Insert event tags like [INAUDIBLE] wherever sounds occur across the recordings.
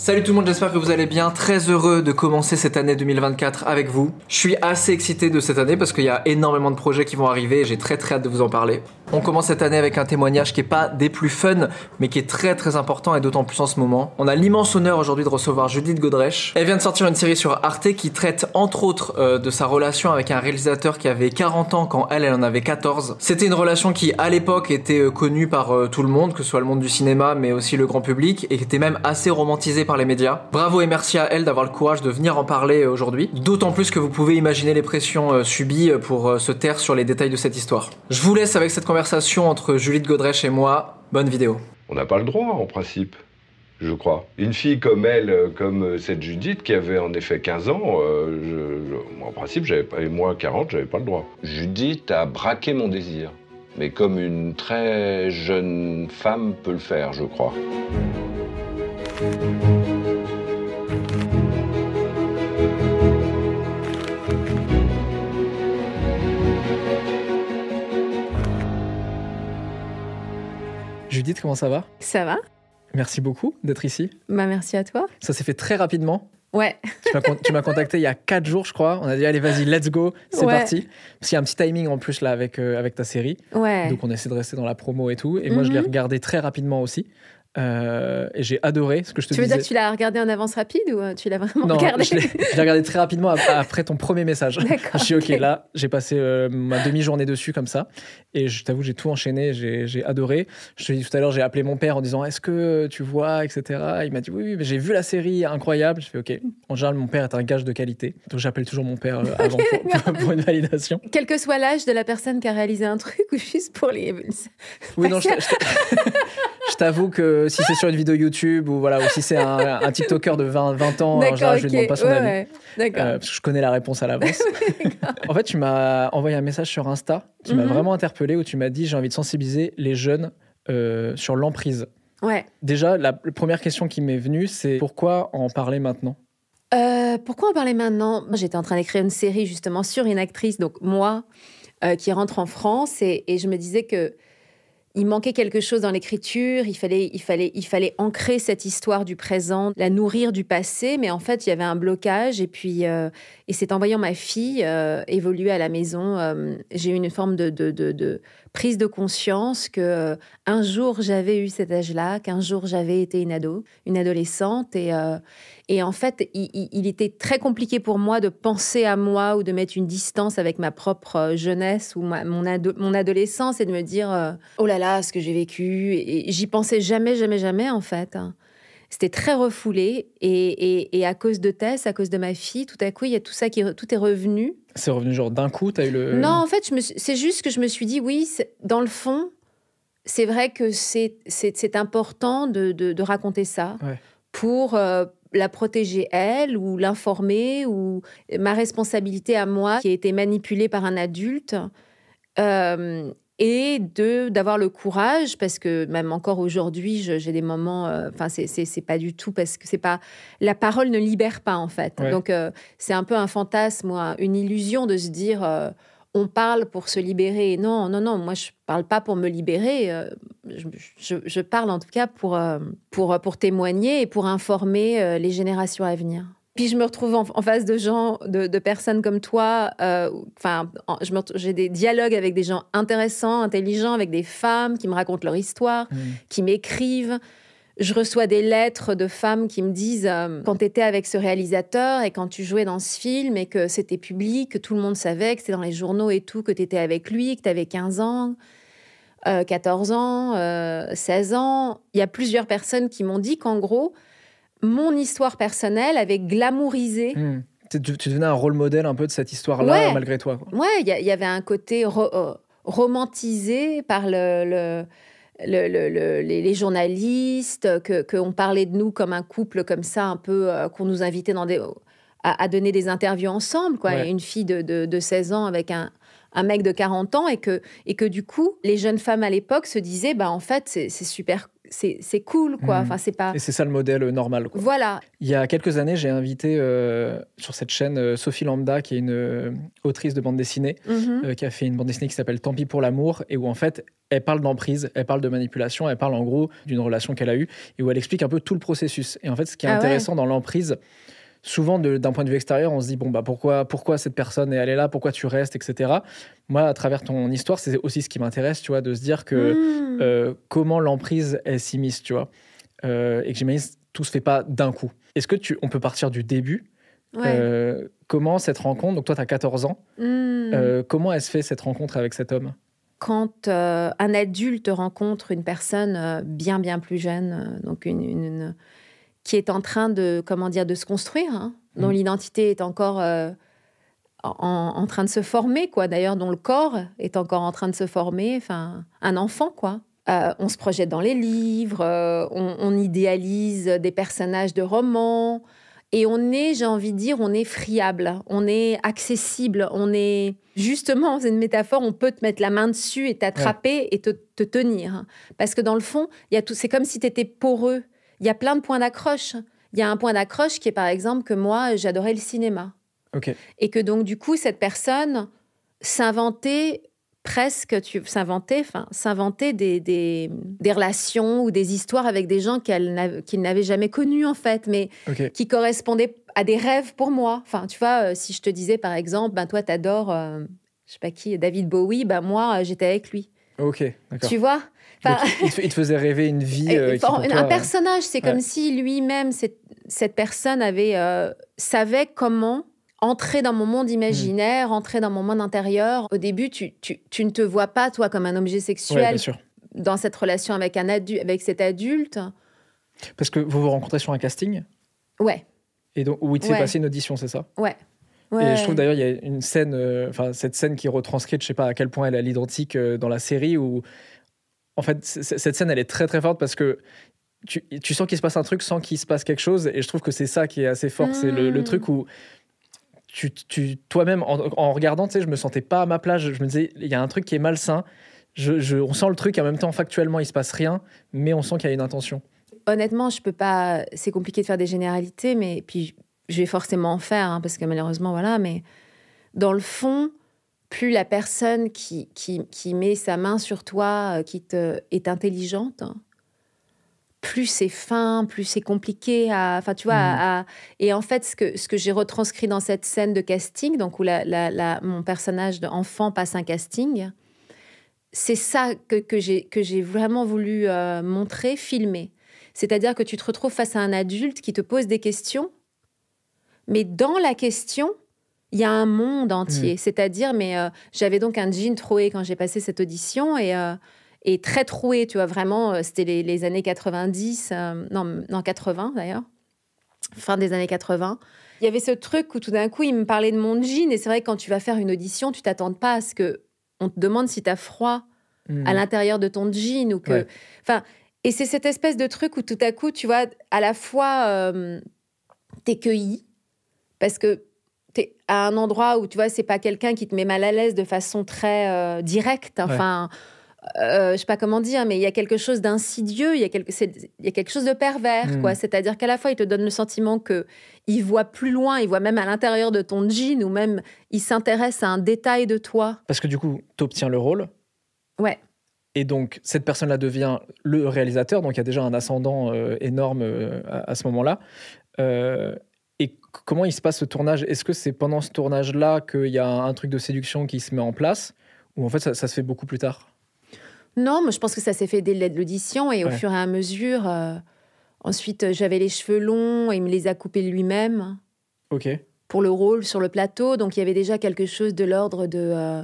Salut tout le monde, j'espère que vous allez bien. Très heureux de commencer cette année 2024 avec vous. Je suis assez excité de cette année parce qu'il y a énormément de projets qui vont arriver et j'ai très très hâte de vous en parler. On commence cette année avec un témoignage qui est pas des plus fun, mais qui est très très important et d'autant plus en ce moment. On a l'immense honneur aujourd'hui de recevoir Judith Godrèche. Elle vient de sortir une série sur Arte qui traite entre autres euh, de sa relation avec un réalisateur qui avait 40 ans quand elle, en avait 14. C'était une relation qui à l'époque était euh, connue par euh, tout le monde, que ce soit le monde du cinéma, mais aussi le grand public, et qui était même assez romantisée par les médias. Bravo et merci à elle d'avoir le courage de venir en parler aujourd'hui. D'autant plus que vous pouvez imaginer les pressions subies pour se taire sur les détails de cette histoire. Je vous laisse avec cette conversation entre Judith Godrèche et moi. Bonne vidéo. On n'a pas le droit, en principe, je crois. Une fille comme elle, euh, comme euh, cette Judith, qui avait en effet 15 ans, euh, en principe, j'avais pas, et moi 40, j'avais pas le droit. Judith a braqué mon désir, mais comme une très jeune femme peut le faire, je crois. Judith, comment ça va? Ça va Merci beaucoup d'être ici. Bah merci à toi. Ça s'est fait très rapidement. Ouais. Tu m'as contacté il y a 4 jours, je crois. On a dit, allez, vas-y, let's go, c'est Ouais. parti. Parce qu'il y a un petit timing en plus là avec, euh, avec ta série. Ouais. Donc on essaie de rester dans la promo et tout. Et moi, je l'ai Mhm. regardé très rapidement aussi. Euh, et j'ai adoré ce que je te tu veux disais. dire que tu l'as regardé en avance rapide ou euh, tu l'as vraiment non, regardé je l'ai regardé très rapidement ap- après ton premier message. D'accord. [LAUGHS] Je suis ok, ok. là, j'ai passé euh, ma demi-journée dessus comme ça. Et je t'avoue, j'ai tout enchaîné, j'ai adoré. Je te dis tout à l'heure, j'ai appelé mon père en disant Est-ce que tu vois, etc. Il m'a dit Oui, oui, mais j'ai vu la série, incroyable. Je fais Ok. En général, mon père est un gage de qualité. Donc j'appelle toujours mon père euh, avant pour, [LAUGHS] [LAUGHS] pour une validation. Quel que soit l'âge de la personne qui a réalisé un truc ou juste pour les. Oui, non, je, je- je t'avoue que si c'est sur une vidéo YouTube ou, voilà, ou si c'est un, un TikToker de 20, 20 ans, je ok. demande pas son Ouais, avis. ouais. Euh, parce que je connais la réponse à l'avance. [LAUGHS] en fait, tu m'as envoyé un message sur Insta qui m'a Mhm. vraiment interpellé où tu m'as dit j'ai envie de sensibiliser les jeunes euh, sur l'emprise. Ouais. Déjà, la, la première question qui m'est venue, c'est pourquoi en parler maintenant? Euh, pourquoi en parler maintenant? J'étais en train d'écrire une série justement sur une actrice, donc moi, euh, qui rentre en France, et, et je me disais que il manquait quelque chose dans l'écriture. Il fallait, il fallait, il fallait ancrer cette histoire du présent, la nourrir du passé, mais en fait, il y avait un blocage. Et puis, euh, et c'est en voyant ma fille euh, évoluer à la maison, euh, j'ai eu une forme de, de, de- de prise de conscience que un jour j'avais eu cet âge-là, qu'un jour j'avais été une ado, une adolescente, et et en fait, il, était très compliqué pour moi de penser à moi ou de mettre une distance avec ma propre euh, jeunesse ou ma- mon, ado- mon adolescence et de me dire euh, oh là là, ce que j'ai vécu. Et j'y pensais jamais, jamais, jamais en fait. hein. C'était très refoulé et, et- et à cause de Tess, à cause de ma fille, tout à coup, il y a tout ça qui est- tout est revenu. C'est revenu genre d'un coup, t'as eu le. Non, en fait, c'est juste que je me suis dit, oui, dans le fond, c'est vrai que c'est important de, de- de raconter ça Ouais. pour euh, la protéger elle ou l'informer ou ma responsabilité à moi qui a été manipulée par un adulte. Euh, et de d'avoir le courage parce que même encore aujourd'hui j'ai des moments euh, enfin c'est c'est c'est pas du tout parce que c'est pas la parole ne libère pas en fait Ouais. donc euh, c'est un peu un fantasme une illusion de se dire euh, on parle pour se libérer non non non moi je parle pas pour me libérer euh, je, je- je parle en tout cas pour euh, pour pour témoigner et pour informer euh, les générations à venir puis je me retrouve en, en face de gens, de, de personnes comme toi. Enfin, j'ai des dialogues avec des gens intéressants, intelligents, avec des femmes qui me racontent leur histoire, Mm. qui m'écrivent. Je reçois des lettres de femmes qui me disent euh, quand tu étais avec ce réalisateur et quand tu jouais dans ce film et que c'était public, que tout le monde savait, que c'était dans les journaux et tout, que tu étais avec lui, que tu avais 15 ans, euh, 14 ans, euh, 16 ans. Il y a plusieurs personnes qui m'ont dit qu'en gros, mon histoire personnelle avait glamourisé Hmm. Tu, tu devenais un rôle modèle un peu de cette histoire-là, Ouais. malgré toi. quoi. Ouais, il y, avait un côté ro- euh, romantisé par le, le- les, journalistes, qu'on parlait de nous comme un couple comme ça, un peu, qu'on nous invitait dans des, à, donner des interviews ensemble, quoi. Une fille de, de, 16 ans avec un, un mec de 40 ans et que, et que du coup, les jeunes femmes à l'époque se disaient, bah, en fait, c'est super c'est cool, quoi. Mhm. Enfin, c'est pas. Et c'est ça le modèle euh, normal. Quoi. Voilà. Il y a quelques années, j'ai invité euh, sur cette chaîne euh, Sophie Lambda, qui est une autrice de bande dessinée, mhm. qui a fait une bande dessinée qui s'appelle Tant pis pour l'amour, et où en fait, elle parle d'emprise, elle parle de manipulation, elle parle en gros d'une relation qu'elle a eue, et où elle explique un peu tout le processus. Et en fait, ce qui est ah intéressant dans l'emprise, souvent d'un point de vue extérieur, on se dit bon bah pourquoi pourquoi cette personne est elle est là, pourquoi tu restes, etc. Moi, à travers ton histoire, c'est aussi ce qui m'intéresse, tu vois, de se dire que hmm. euh, comment l'emprise est s'immisce, tu vois, euh, et que j'imagine tout se fait pas d'un coup. Est-ce que tu on peut partir du début? Euh, Comment cette rencontre Donc toi, tu as 14 ans. Hmm. comment elle se fait cette rencontre avec cet homme? Quand un adulte rencontre une personne bien bien plus jeune, donc une qui est en train de, comment dire, de se construire, hein, dont mmh. l'identité est encore euh, en, train de se former, quoi. D'ailleurs, dont le corps est encore en train de se former. Enfin, un enfant, quoi. Euh, on se projette dans les livres, euh, on, idéalise des personnages de romans, et on est, j'ai envie de dire, on est friable, on est accessible, on est justement, c'est une métaphore, on peut te mettre la main dessus et t'attraper et te, te, tenir. Parce que dans le fond, il y a tout, c'est comme si tu étais poreux il y a plein de points d'accroche. Il y a un point d'accroche qui est par exemple que moi, j'adorais le cinéma. Et que donc, du coup, cette personne s'inventait presque, tu s'inventait, enfin, s'inventait des, des, relations ou des histoires avec des gens qu'elle qu'il n'avait jamais connus en fait, mais qui correspondaient à des rêves pour moi. Enfin, tu vois, euh, si je te disais par exemple, ben toi, t'adores, euh, je sais pas qui, David Bowie, ben moi, euh, j'étais avec lui. Ok, Tu vois? Il, te, faisait rêver une vie. [LAUGHS] Euh, un personnage, c'est comme si lui-même, cette, cette, personne avait euh, savait comment entrer dans mon monde imaginaire, entrer dans mon monde intérieur. Au début, tu, tu, tu, ne te vois pas, toi, comme un objet sexuel dans cette relation avec, un avec cet adulte. Parce que vous vous rencontrez sur un casting? Ouais. Et donc, où il s'est passé une audition, c'est ça? Ouais. Et je trouve d'ailleurs, il y a une scène, euh, enfin, cette scène qui est retranscrite, je sais pas à quel point elle est l'identique dans la série, où en fait, cette scène, elle est très très forte parce que tu, sens qu'il se passe un truc sans qu'il se passe quelque chose. Et je trouve que c'est ça qui est assez fort. C'est le, mm. truc où tu, toi-même, en, regardant, tu sais, je me sentais pas à ma place. Je, me disais, il y a un truc qui est malsain. Je, on sent le truc, en même temps, factuellement, il se passe rien, mais on sent qu'il y a une intention. Honnêtement, je peux pas. C'est compliqué de faire des généralités, mais puis je vais forcément en faire, hein, parce que malheureusement, voilà. Mais dans le fond, plus la personne qui, qui, met sa main sur toi, euh, qui te, est intelligente, plus c'est fin, plus c'est compliqué à. Enfin, tu vois, mmh. et en fait, ce que, ce que j'ai retranscrit dans cette scène de casting, donc où la, mon personnage d'enfant passe un casting, c'est ça que, que j'ai vraiment voulu euh, montrer, filmer. C'est-à-dire que tu te retrouves face à un adulte qui te pose des questions, mais dans la question, il y a un monde entier. Mm. C'est-à-dire, mais euh, j'avais donc un jean troué quand j'ai passé cette audition et, euh, et très troué, tu vois, vraiment, euh, c'était les, années 90, non, non, 80 d'ailleurs, fin des années 80. Il y avait ce truc où tout d'un coup, il me parlait de mon jean et c'est vrai que quand tu vas faire une audition, tu t'attends pas à ce que on te demande si tu as froid mm. à l'intérieur de ton jean ou que. Enfin, et c'est cette espèce de truc où tout à coup, tu vois, à la fois, t'es cueilli parce que à un endroit où tu vois, c'est pas quelqu'un qui te met mal à l'aise de façon très euh, directe. Enfin, euh, je sais pas comment dire, mais il y a quelque chose d'insidieux, il y a quelque, il y a quelque chose de pervers, quoi. Hmm. C'est-à-dire qu'à la fois, il te donne le sentiment que il voit plus loin, il voit même à l'intérieur de ton jean, ou même il s'intéresse à un détail de toi. Parce que du coup, tu obtiens le rôle. Ouais. Et donc, cette personne-là devient le réalisateur, donc il y a déjà un ascendant euh, énorme à, à, ce moment-là. Et comment il se passe ce tournage? Est-ce que c'est pendant ce tournage-là qu'il y a un truc de séduction qui se met en place? Ou en fait, ça, se fait beaucoup plus tard? Non, mais je pense que ça s'est fait dès l'audition et au fur et à mesure. Euh, ensuite, j'avais les cheveux longs et il me les a coupés lui-même. Ok. Pour le rôle sur le plateau. Donc, il y avait déjà quelque chose de l'ordre de euh,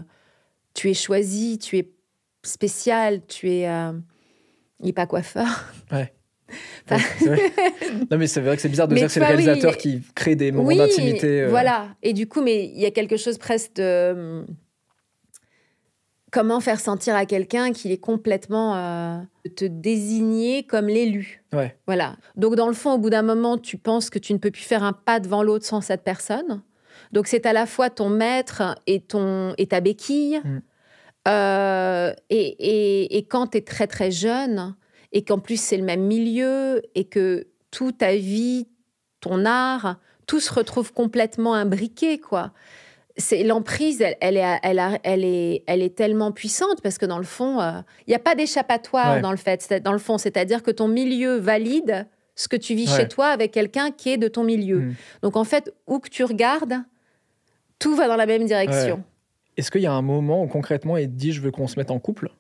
tu es choisi, tu es spécial, tu es. Euh, il n'est pas coiffeur. Ouais. [LAUGHS] non mais c'est vrai que c'est bizarre de dire que c'est le réalisateur qui crée des moments d'intimité. Euh. Voilà. Et du coup, mais il y a quelque chose presque de comment faire sentir à quelqu'un qu'il est complètement euh, te désigner comme l'élu. Ouais. Voilà. Donc dans le fond, au bout d'un moment, tu penses que tu ne peux plus faire un pas devant l'autre sans cette personne. Donc c'est à la fois ton maître et ton et ta béquille. Mm. Euh, et, et, et quand tu es très très jeune et qu'en plus c'est le même milieu et que toute ta vie, ton art, tout se retrouve complètement imbriqué, quoi c'est l'emprise, elle, elle, est, elle, a- elle est, elle est tellement puissante parce que dans le fond, euh, il n'y a pas d'échappatoire Ouais. dans le fait, dans le fond, c'est-à-dire que ton milieu valide ce que tu vis Ouais. chez toi avec quelqu'un qui est de ton milieu. Mm. Donc en fait, où que tu regardes, tout va dans la même direction. Est-ce qu'il y a un moment où concrètement il te dit je veux qu'on se mette en couple?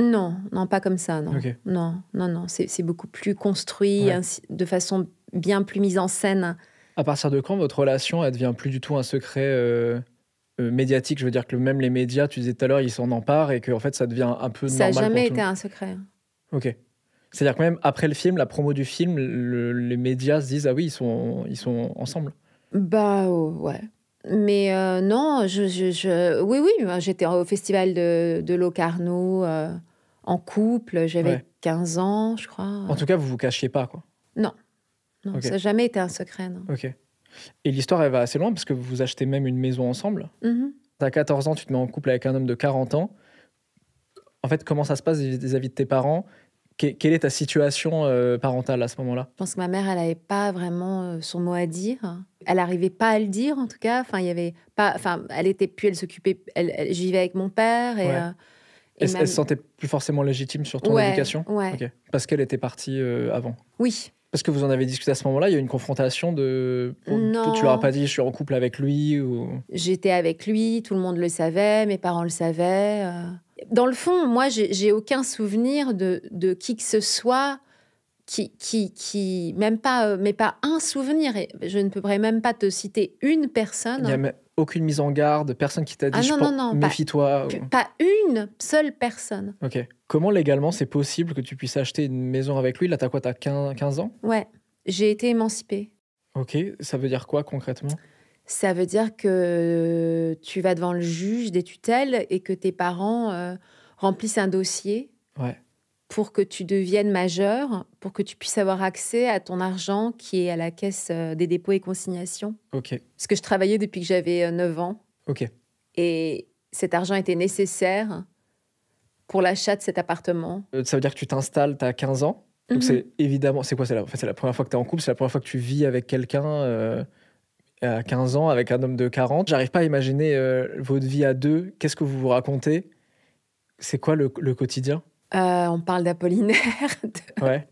Non, non, pas comme ça, non. Non, non, non, c'est beaucoup plus construit, Ouais. ainsi- de façon bien plus mise en scène. À partir de quand votre relation elle devient plus du tout un secret euh, euh, médiatique? Je veux dire que même les médias, tu disais tout à l'heure, ils s'en emparent et que en fait ça devient un peu Ça n'a normal jamais pour tout été un secret. Ok. C'est-à-dire que même après le film, la promo du film, le- les médias se disent ah oui ils sont ils sont ensemble. Bah oh, ouais. Mais euh, non, je, je, je- oui, oui, j'étais au festival de, de Locarno euh, en couple, j'avais Ouais. 15 ans, je crois. En tout cas, vous vous cachiez pas quoi. Non, ok. ça n'a jamais été un secret, non. Ok. Et l'histoire elle va assez loin parce que vous achetez même une maison ensemble. Mhm. T'as 14 ans, tu te mets en couple avec un homme de 40 ans. En fait, comment ça se passe vis-à-vis de tes parents? Que- Quelle est ta situation euh, parentale à ce moment-là? Je pense que ma mère, elle n'avait pas vraiment euh, son mot à dire. Elle n'arrivait pas à le dire, en tout cas. Enfin, il y avait pas. Enfin, elle était plus, elle s'occupait. Elle, elle- j'y vivais avec mon père et. Ouais. euh, et Elle, ma- elle se sentait plus forcément légitime sur ton Ouais, éducation? ouais. Parce qu'elle était partie euh, avant? Oui. Parce que vous en avez discuté à ce moment-là, il y a eu une confrontation de. Non. Tu leur as pas dit je suis en couple avec lui ou. J'étais avec lui, tout le monde le savait, mes parents le savaient. euh. Dans le fond, moi, j'ai aucun souvenir de, de qui que ce soit qui, qui, qui même pas, euh, mais pas un souvenir. Et je ne pourrais même pas te citer une personne, Il n'y a même aucune mise en garde, personne qui t'a dit Ah non, non, méfie-toi. Ou- pas une seule personne. Ok. Comment légalement c'est possible que tu puisses acheter une maison avec lui? Là, t'as quoi? T'as 15, 15 ans? Ouais, j'ai été émancipée. Ok. Ça veut dire quoi concrètement? Ça veut dire que tu vas devant le juge des tutelles et que tes parents euh, remplissent un dossier Ouais. Pour que tu deviennes majeur, pour que tu puisses avoir accès à ton argent qui est à la caisse euh, des dépôts et consignations. Ok. Parce que je travaillais depuis que j'avais euh, 9 ans Ok. et cet argent était nécessaire pour l'achat de cet appartement. Euh, Ça veut dire que tu t'installes, tu as 15 ans. Donc Mhm. c'est évidemment, c'est quoi C'est la, en fait, c'est la première fois que tu es en couple, c'est la première fois que tu vis avec quelqu'un euh, à 15 ans, avec un homme de 40. J'arrive pas à imaginer euh, votre vie à deux. Qu'est-ce que vous vous racontez? C'est quoi le, le quotidien? Euh, on parle d'Apollinaire. [LAUGHS] de- Ouais.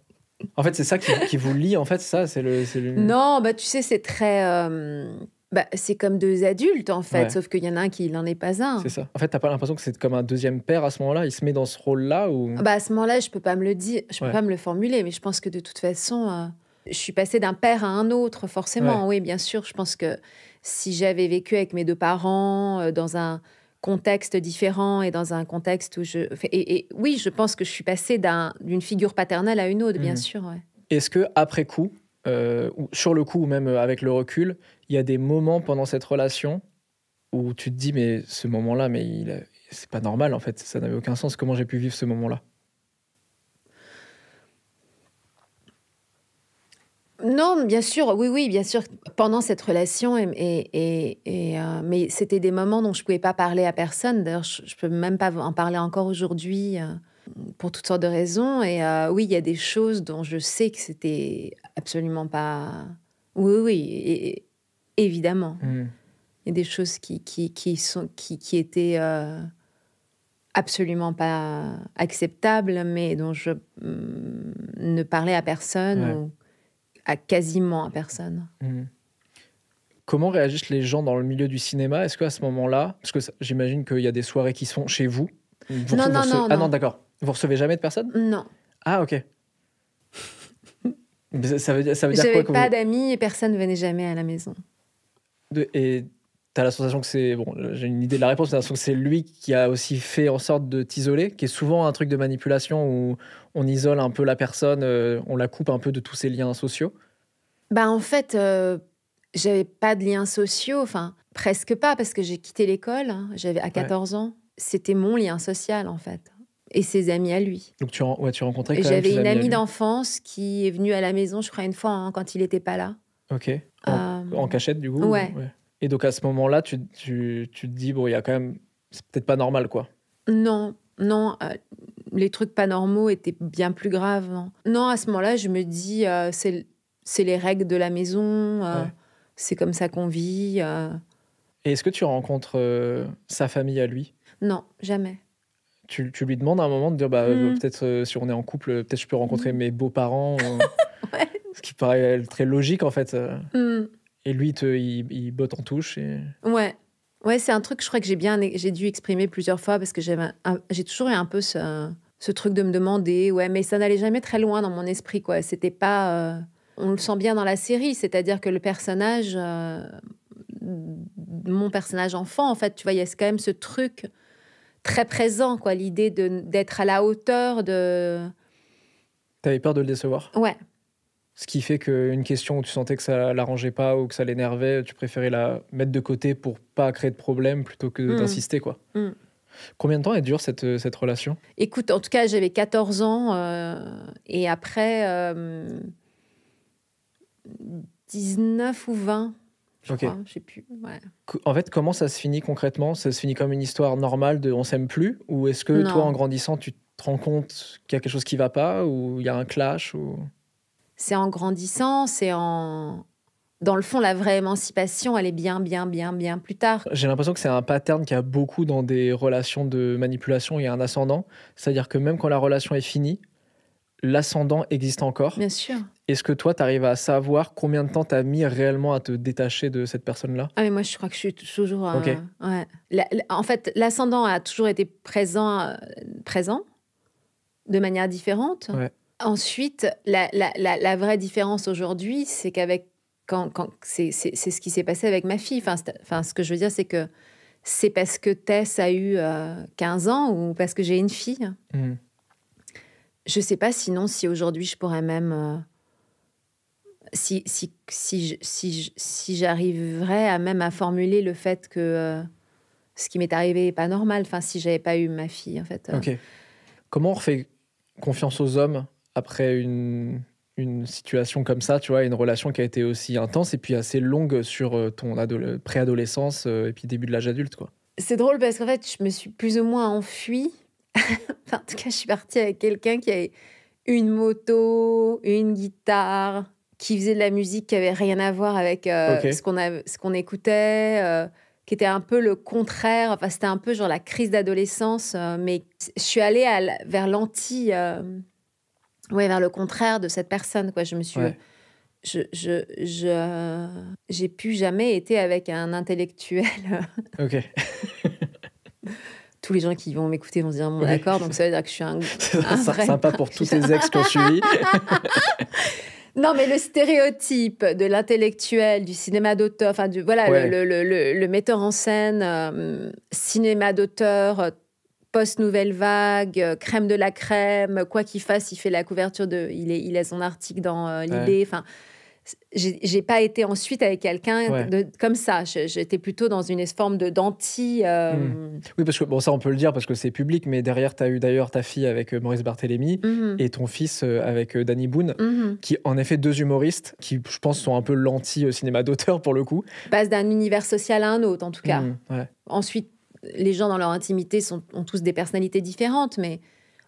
En fait, c'est ça qui, qui vous lie, en fait, ça c'est le, Non, bah tu sais, c'est très. euh, bah, c'est comme deux adultes en fait, Ouais. sauf qu'il y en a un qui n'en est pas un. C'est ça. En fait, t'as pas l'impression que c'est comme un deuxième père à ce moment-là Il se met dans ce rôle-là ou... Bah, à ce moment-là, je peux pas me le dire, je peux Ouais. pas me le formuler, mais je pense que de toute façon, euh, je suis passée d'un père à un autre, forcément. Oui, bien sûr. Je pense que si j'avais vécu avec mes deux parents euh, dans un contexte différent et dans un contexte où je, et, et oui, je pense que je suis passée d'un- d'une figure paternelle à une autre, bien Mhm. sûr. ouais. Est-ce que après coup, euh, ou sur le coup ou même euh, avec le recul, il y a des moments pendant cette relation où tu te dis mais ce moment-là, mais il c'est pas normal en fait, ça n'avait aucun sens. Comment j'ai pu vivre ce moment-là? Non, bien sûr, oui, oui, bien sûr, pendant cette relation, et, et, et- euh, mais c'était des moments dont je pouvais pas parler à personne. D'ailleurs, je, je peux même pas en parler encore aujourd'hui euh, pour toutes sortes de raisons. Et euh, oui, il y a des choses dont je sais que c'était absolument pas. Oui, oui, et- évidemment. Hmm. Il y a des choses qui, qui, qui, sont, qui, qui étaient absolument pas acceptables, mais dont je hum, ne parlais à personne Ouais. ou à quasiment à personne. Hmm. Comment réagissent les gens dans le milieu du cinéma? Est-ce qu'à ce moment-là, parce que j'imagine qu'il y a des soirées qui se font chez vous. Vous Non, non, vous non, Ah non. d'accord. Vous recevez jamais de personnes Non, Ah ok. [LAUGHS] Ça- veut dire, ça veut dire quoi pas vous- d'amis et personne ne venait jamais à la maison. de- Et t'as la sensation que c'est bon. J'ai une idée de la réponse. L'impression que c'est lui qui a aussi fait en sorte de t'isoler, qui est souvent un truc de manipulation où on isole un peu la personne, euh, on la coupe un peu de tous ses liens sociaux. Bah en fait, euh, j'avais pas de liens sociaux, enfin presque pas parce que j'ai quitté l'école. hein. J'avais à 14 ans. c'était mon lien social, en fait. Et ses amis à lui. Donc tu, ouais, tu rencontrais quand j'avais une amie d'enfance qui est venue à la maison, je crois, une fois hein, quand il n'était pas là. Ok. En, Euh, en cachette, du coup ouais. Et donc à ce moment-là, tu, tu, tu te dis, bon, il y a quand même. C'est peut-être pas normal, quoi. Non, non, euh, les trucs pas normaux étaient bien plus graves. Non, Non, à ce moment-là, je me dis, euh, c'est c'est les règles de la maison, euh, Ouais. c'est comme ça qu'on vit. Et est-ce que tu rencontres sa famille à lui? Non, jamais. tu, tu lui demandes à un moment de dire, bah, Mm. peut-être si on est en couple, peut-être je peux rencontrer mes beaux-parents. [LAUGHS] Ouais. Ce qui paraît très logique, en fait. euh. Et lui, il te, il, il botte en touche. Et... Ouais. Ouais, c'est un truc, je crois que j'ai bien, j'ai dû exprimer plusieurs fois parce que j'avais, j'ai toujours eu un peu ce, ce truc de me demander, ouais, mais ça n'allait jamais très loin dans mon esprit, quoi. C'était pas, euh, on le sent bien dans la série, c'est-à-dire que le personnage, euh, mon personnage enfant, en fait, tu vois, il y a quand même ce truc très présent, quoi, l'idée de d'être à la hauteur de, T'avais peur de le décevoir? Ouais, Ce qui fait qu'une question où tu sentais que ça l'arrangeait pas ou que ça l'énervait, tu préférais la mettre de côté pour pas créer de problème plutôt que Mm. d'insister, quoi. Mm. Combien de temps elle dure, cette, cette relation? Écoute, en tout cas, j'avais 14 ans euh, et après euh, 19 ou 20, je crois, je sais plus. Ouais. En fait, comment ça se finit concrètement? Ça se finit comme une histoire normale de on s'aime plus? Ou est-ce que Non. toi, en grandissant, tu te rends compte qu'il y a quelque chose qui va pas? Ou il y a un clash? Ou... C'est en grandissant, c'est en... Dans le fond, la vraie émancipation, elle est bien, bien, bien, bien plus tard. J'ai l'impression que c'est un pattern qu'il y a beaucoup dans des relations de manipulation. Il y a un ascendant. C'est-à-dire que même quand la relation est finie, l'ascendant existe encore. Bien sûr. Est-ce que toi, tu arrives à savoir combien de temps tu as mis réellement à te détacher de cette personne-là? Ah, mais moi, je crois que je suis toujours. euh, Ok. ouais. La- la- en fait, l'ascendant a toujours été présent, euh, présent de manière différente. Ouais. Ensuite, la, la- la- la vraie différence aujourd'hui, c'est qu'avec. Quand, quand- c'est ce qui s'est passé avec ma fille. Enfin, ce que je veux dire, c'est que c'est parce que Tess a eu euh, 15 ans ou parce que j'ai une fille. Hmm. Je sais pas sinon si aujourd'hui je pourrais même. euh, si, si, si j'arriverais à même à formuler le fait que euh, ce qui m'est arrivé n'est pas normal. Enfin, si j'avais pas eu ma fille, en fait. euh. Ok. Comment on refait confiance aux hommes après une, une situation comme ça, tu vois, une relation qui a été aussi intense et puis assez longue sur euh, ton adole- préadolescence euh, et puis début de l'âge adulte, quoi. C'est drôle parce qu'en fait, je me suis plus ou moins enfuie. [LAUGHS] Enfin, en tout cas, je suis partie avec quelqu'un qui avait une moto, une guitare, qui faisait de la musique qui avait rien à voir avec euh, ce qu'on a- ce qu'on écoutait, euh, qui était un peu le contraire. Enfin, c'était un peu genre la crise d'adolescence, euh, mais je suis allée à vers l'anti, ouais, vers le contraire de cette personne. Quoi, je me suis, Ouais. je, je, je, j'ai plus jamais été avec un intellectuel. [LAUGHS] Ok. tous les gens qui vont m'écouter vont se dire bon Oui. d'accord donc ça veut dire que je suis un [LAUGHS] Un vrai- sympa pour tous tes ex qui ont suivi. non mais le stéréotype de l'intellectuel du cinéma d'auteur enfin du voilà Ouais. le, le, le, le metteur en scène euh, cinéma d'auteur euh, post nouvelle vague euh, crème de la crème quoi qu'il fasse il fait la couverture de il est il a son article dans euh, l'idée enfin j'ai j'ai pas été ensuite avec quelqu'un Ouais. comme ça j'étais plutôt dans une forme de d'anti euh, Hmm. Oui, parce que bon, ça on peut le dire parce que c'est public, mais derrière, tu as eu d'ailleurs ta fille avec euh, Maurice Barthélémy mhm, et ton fils avec Danny Boone. mhm. Qui, en effet, deux humoristes qui, je pense, sont un peu l'anti-cinéma d'auteur pour le coup. passe d'un univers social à un autre en tout cas Hmm, ouais. Ensuite, les gens dans leur intimité sont, ont tous des personnalités différentes, mais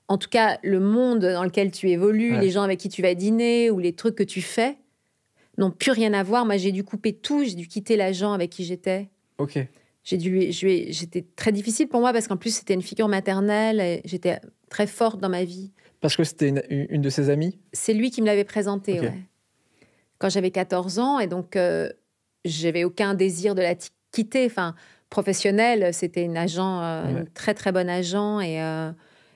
en tout cas, le monde dans lequel tu évolues, Ouais. les gens avec qui tu vas dîner ou les trucs que tu fais n'ont plus rien à voir. Moi, j'ai dû couper tout, j'ai dû quitter l'agent avec qui j'étais. Ok. J'ai dû, j'étais très difficile pour moi parce qu'en plus c'était une figure maternelle et j'étais très forte dans ma vie. Parce que c'était une, une de ses amies? C'est lui qui me l'avait présenté, ouais. Quand j'avais 14 ans, et donc euh, j'avais aucun désir de la quitter. Enfin, professionnelle, c'était une agent, euh, Ouais. une très très bonne agent et, euh,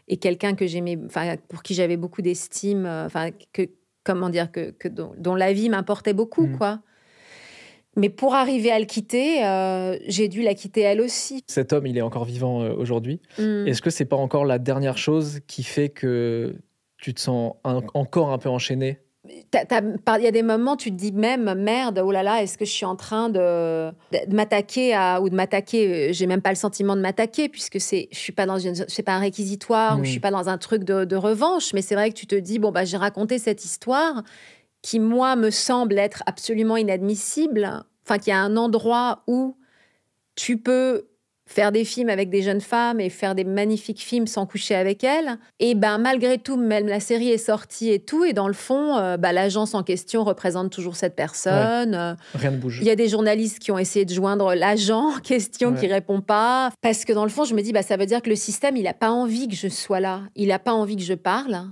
et quelqu'un que j'aimais, enfin pour qui j'avais beaucoup d'estime. euh, Enfin, que comment dire que, que dont, dont la vie m'importait beaucoup, Mhm. quoi. Mais pour arriver à le quitter, euh, j'ai dû la quitter elle aussi. Cet homme, il est encore vivant aujourd'hui. Mm. Est-ce que c'est pas encore la dernière chose qui fait que tu te sens un- encore un peu enchaîné il y a des moments, tu te dis même, merde, oh là là, est-ce que je suis en train de, de m'attaquer à, ou de m'attaquer, euh, j'ai même pas le sentiment de m'attaquer, puisque c'est, je suis pas dans une, c'est pas un réquisitoire, ou je suis pas dans un truc de, de revanche, mais c'est vrai que tu te dis, bon, bah, j'ai raconté cette histoire qui, moi, me semble être absolument inadmissible, enfin, qu'il y a un endroit où tu peux faire des films avec des jeunes femmes et faire des magnifiques films sans coucher avec elles. Et ben malgré tout, même la série est sortie et tout, et dans le fond, euh, bah, l'agence en question représente toujours cette personne. Rien ne bouge. Il y a des journalistes qui ont essayé de joindre l'agent en question qui répond pas, parce que dans le fond, je me dis, bah ça veut dire que le système, il a pas envie que je sois là, il a pas envie que je parle,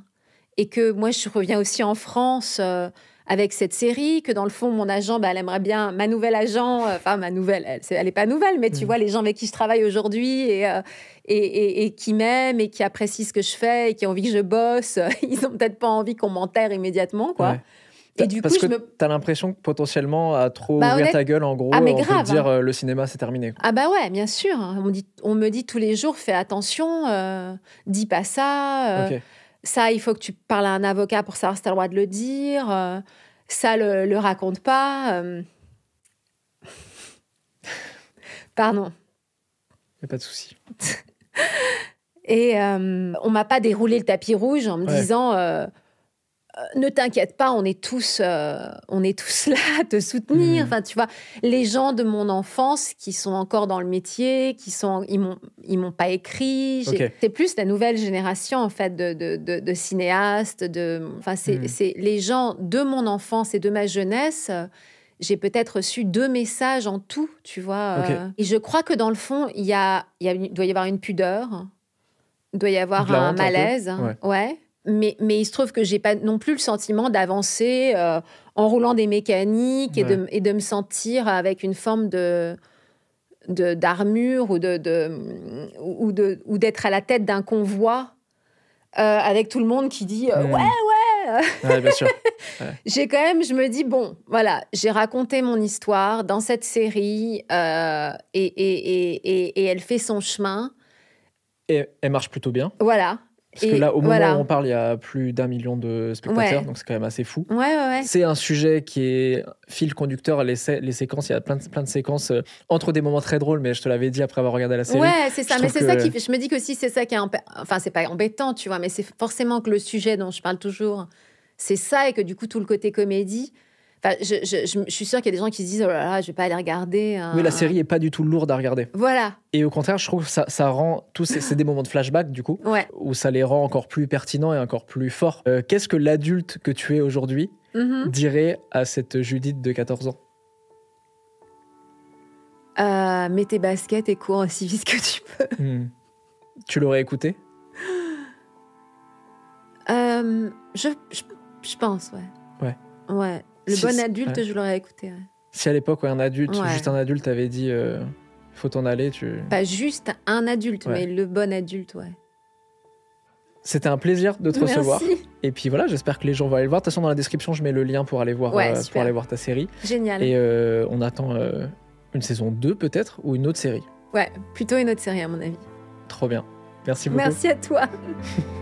et que moi, je reviens aussi en France. Euh, avec cette série, que dans le fond, mon agent, bah, elle aimerait bien, ma nouvelle agent, euh, enfin ma nouvelle, elle n'est pas nouvelle, mais tu mm. vois, les gens avec qui je travaille aujourd'hui euh, et, et, et, qui m'aiment et qui apprécient ce que je fais et qui ont envie que je bosse, [LAUGHS] ils n'ont peut-être pas envie qu'on m'enterre immédiatement, quoi. Et du Parce coup, que me... as l'impression que potentiellement, à trop bah, ouvrir ta gueule, en gros, ah, on peut dire hein. euh, le cinéma, c'est terminé. Ah bah ouais, bien sûr. On, dit, on me dit tous les jours, fais attention, dis pas ça. Ça, il faut que tu parles à un avocat pour savoir si tu as le droit de le dire. Euh, ça, le, le raconte pas. Euh. [LAUGHS] Pardon. Il a pas de souci. [LAUGHS] Et euh, on m'a pas déroulé le tapis rouge en me disant euh, ne t'inquiète pas, on est tous, euh, on est tous [LAUGHS] là à te soutenir. Mmh. Enfin, tu vois, les gens de mon enfance qui sont encore dans le métier, qui sont, ils m'ont, ils m'ont pas écrit. C'est plus la nouvelle génération en fait de, de, de, cinéastes. De, enfin, mmh. c'est, les gens de mon enfance et de ma jeunesse. j'ai peut-être reçu deux messages en tout, tu vois. Euh. et je crois que dans le fond, il y a, il doit y avoir une pudeur, il doit y avoir un malaise, ouais mais, mais il se trouve que j'ai pas non plus le sentiment d'avancer euh, en roulant des mécaniques et, de, et de me sentir avec une forme de d'armure ou de, de, ou de ou d'être à la tête d'un convoi euh, avec tout le monde qui dit euh, ouais. ouais, bien sûr. [LAUGHS] j'ai quand même je me dis bon voilà j'ai raconté mon histoire dans cette série et, et, et, et, elle fait son chemin. Et elle marche plutôt bien. Voilà parce que là, au moment où on parle, il y a plus d'un million de spectateurs, donc c'est quand même assez fou. Ouais, ouais, c'est un sujet qui est fil conducteur, les, les séquences, il y a plein de, plein de séquences euh, entre des moments très drôles, mais je te l'avais dit après avoir regardé la série. Ouais, c'est ça, mais c'est ça qui. Je me dis que si c'est ça qui est. Enfin, c'est pas embêtant, tu vois, mais c'est forcément que le sujet dont je parle toujours, c'est ça, et que du coup, tout le côté comédie je, suis sûre qu'il y a des gens qui se disent oh là là, je vais pas aller regarder. Oui, la série est pas du tout lourde à regarder. Voilà. Et au contraire, je trouve que ça, ça rend tous ces, des moments de flashback du coup, où ça les rend encore plus pertinents et encore plus forts. Euh, qu'est-ce que l'adulte que tu es aujourd'hui mm-hmm. dirait à cette Judith de 14 ans? Euh, Mets tes baskets et cours aussi vite que tu peux. Hmm. Tu l'aurais écouté? Euh, je, je, pense, ouais. Ouais. Ouais. Le bon adulte, je l'aurais écouté. Si à l'époque, un adulte, juste un adulte, avait dit euh, faut t'en aller, tu. Pas juste un adulte, mais le bon adulte, ouais. C'était un plaisir de te recevoir. Et puis voilà, j'espère que les gens vont aller le voir. De toute façon, dans la description, je mets le lien pour aller voir, euh, pour aller voir ta série. Génial. Et euh, on attend une saison 2 peut-être ou une autre série. Ouais, plutôt une autre série à mon avis. Trop bien. Merci beaucoup. Merci à toi. [LAUGHS]